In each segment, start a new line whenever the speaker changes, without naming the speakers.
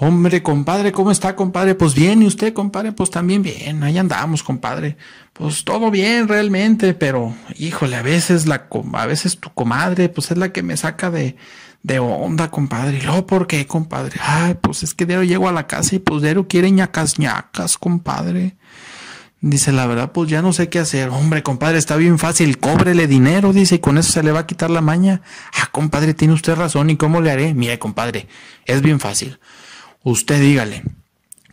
Hombre, compadre, ¿cómo está, compadre? Pues bien, ¿y usted, compadre? Pues también bien, ahí andamos, compadre. Pues todo bien realmente, pero híjole, a veces la a veces tu comadre, pues es la que me saca de, de onda, compadre. ¿Y luego por qué, compadre? Ay, pues es que Dero llego a la casa y pues Dero quiere ñacas ñacas, compadre. Dice, la verdad, pues ya no sé qué hacer. Hombre, compadre, está bien fácil, cóbrele dinero, dice, y con eso se le va a quitar la maña. Ah, compadre, tiene usted razón, ¿y cómo le haré? Mire, compadre, es bien fácil usted dígale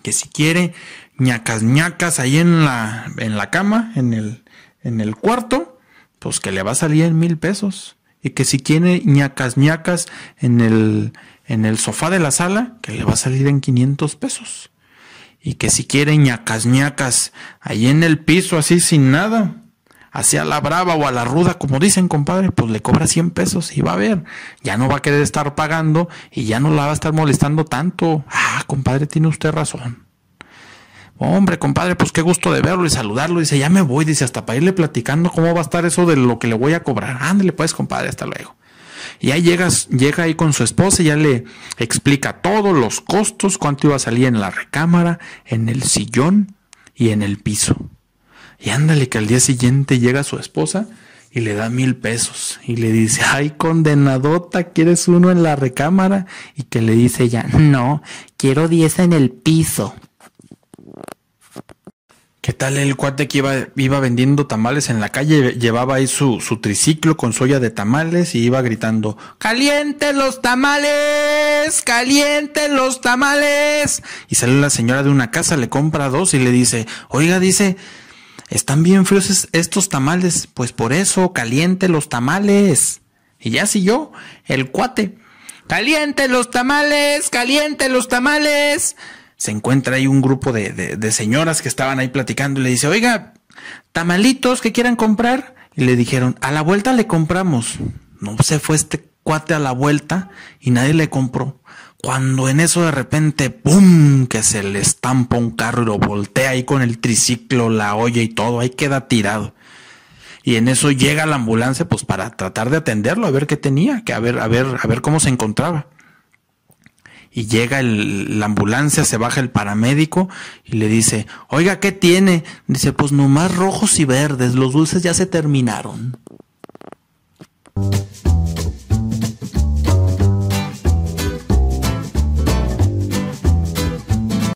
que si quiere ñacas ñacas ahí en la, en la cama, en el, en el cuarto, pues que le va a salir en mil pesos. Y que si quiere ñacas ñacas en el, en el sofá de la sala, que le va a salir en 500 pesos. Y que si quiere ñacas ñacas ahí en el piso así sin nada, hacia la brava o a la ruda, como dicen, compadre, pues le cobra 100 pesos y va a ver, ya no va a querer estar pagando y ya no la va a estar molestando tanto. Ah, compadre, tiene usted razón. Hombre, compadre, pues qué gusto de verlo y saludarlo. Dice, ya me voy, dice, hasta para irle platicando cómo va a estar eso de lo que le voy a cobrar. Ándale, pues, compadre, hasta luego. Y ahí llegas, llega ahí con su esposa y ya le explica todos los costos, cuánto iba a salir en la recámara, en el sillón y en el piso. Y ándale que al día siguiente llega su esposa y le da mil pesos y le dice, ay condenadota, ¿quieres uno en la recámara? Y que le dice ella, no, quiero diez en el piso. ¿Qué tal el cuate que iba, iba vendiendo tamales en la calle? Llevaba ahí su, su triciclo con soya de tamales y iba gritando, ¡Caliente los tamales! ¡Caliente los tamales! Y sale la señora de una casa, le compra dos y le dice, oiga, dice, están bien fríos estos tamales, pues por eso caliente los tamales. Y ya siguió el cuate. Caliente los tamales, caliente los tamales. Se encuentra ahí un grupo de, de, señoras que estaban ahí platicando y le dice, oiga, tamalitos que quieran comprar. Y le dijeron, a la vuelta le compramos. No se fue este cuate a la vuelta y nadie le compró. Cuando en eso de repente, ¡pum! que se le estampa un carro y lo voltea ahí con el triciclo, la olla y todo, ahí queda tirado. Y en eso llega la ambulancia, pues para tratar de atenderlo, a ver qué tenía, que a ver, a ver, a ver cómo se encontraba. Y llega la ambulancia, se baja el paramédico y le dice, oiga, ¿qué tiene? Dice, pues nomás rojos y verdes, los dulces ya se terminaron.